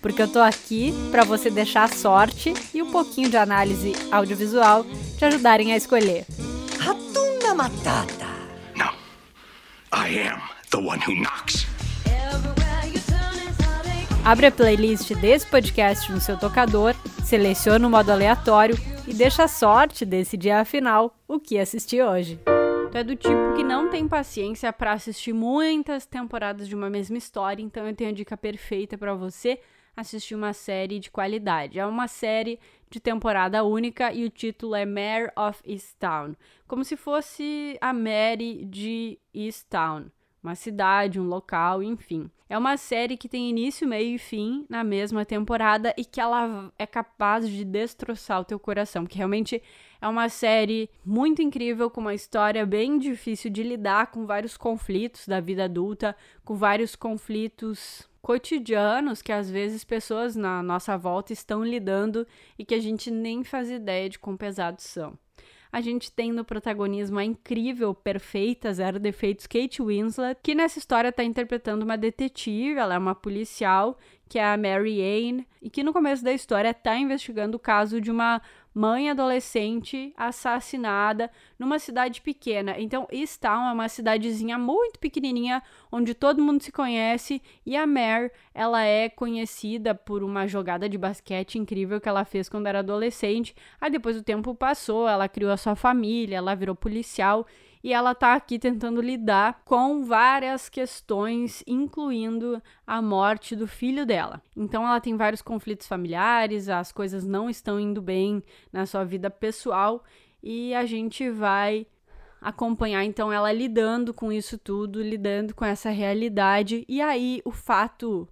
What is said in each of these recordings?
porque eu tô aqui para você deixar a sorte e um pouquinho de análise audiovisual te ajudarem a escolher. Ratunda Matata. No. I am the one who knocks. Abre a playlist desse podcast no seu tocador, seleciona o modo aleatório e deixa a sorte decidir afinal o que assistir hoje. Tu é do tipo que não tem paciência para assistir muitas temporadas de uma mesma história, então eu tenho a dica perfeita para você assistir uma série de qualidade. É uma série de temporada única e o título é Mare of Easttown, como se fosse a Mary de Easttown, uma cidade, um local, enfim. É uma série que tem início, meio e fim na mesma temporada e que ela é capaz de destroçar o teu coração, porque realmente é uma série muito incrível, com uma história bem difícil de lidar com vários conflitos da vida adulta, com vários conflitos cotidianos que às vezes pessoas na nossa volta estão lidando e que a gente nem faz ideia de quão pesados são. A gente tem no protagonismo a incrível, perfeita, zero defeitos Kate Winslet, que nessa história está interpretando uma detetive, ela é uma policial, que é a Mary Ann, e que no começo da história está investigando o caso de uma mãe adolescente assassinada numa cidade pequena. Então, Easttown é uma cidadezinha muito pequenininha onde todo mundo se conhece e a Mare, ela é conhecida por uma jogada de basquete incrível que ela fez quando era adolescente. Aí depois o tempo passou, ela criou a sua família, ela virou policial e ela tá aqui tentando lidar com várias questões, incluindo a morte do filho dela. Então ela tem vários conflitos familiares, as coisas não estão indo bem na sua vida pessoal e a gente vai acompanhar então ela lidando com isso tudo, lidando com essa realidade. E aí o fato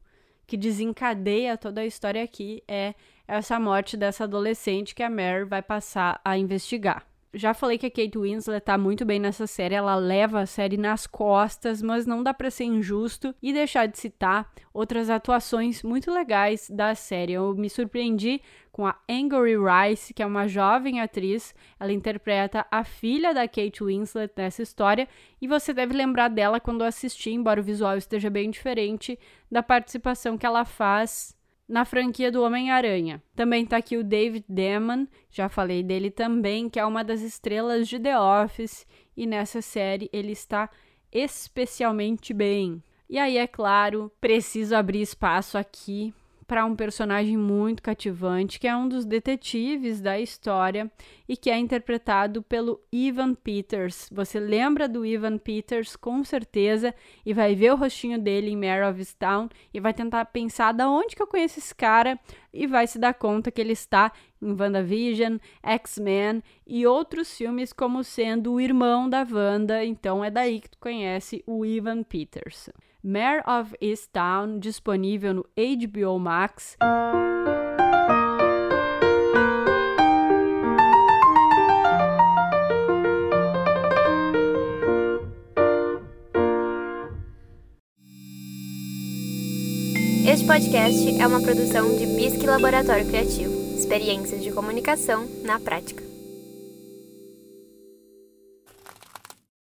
que desencadeia toda a história aqui é essa morte dessa adolescente que a Mary vai passar a investigar já falei que a Kate Winslet tá muito bem nessa série, ela leva a série nas costas, mas não dá para ser injusto e deixar de citar outras atuações muito legais da série. Eu me surpreendi com a Angry Rice, que é uma jovem atriz, ela interpreta a filha da Kate Winslet nessa história, e você deve lembrar dela quando assistir, embora o visual esteja bem diferente da participação que ela faz na franquia do Homem-Aranha. Também tá aqui o David Damon, já falei dele também, que é uma das estrelas de The Office, e nessa série ele está especialmente bem. E aí, é claro, preciso abrir espaço aqui para um personagem muito cativante, que é um dos detetives da história e que é interpretado pelo Ivan Peters. Você lembra do Ivan Peters com certeza e vai ver o rostinho dele em Mare of Town e vai tentar pensar da onde que eu conheço esse cara e vai se dar conta que ele está em WandaVision, X-Men e outros filmes como sendo o irmão da Wanda, então é daí que tu conhece o Ivan Peters. Mare of Easttown, disponível no HBO Max. Este podcast é uma produção de Bisque Laboratório Criativo. Experiências de comunicação na prática.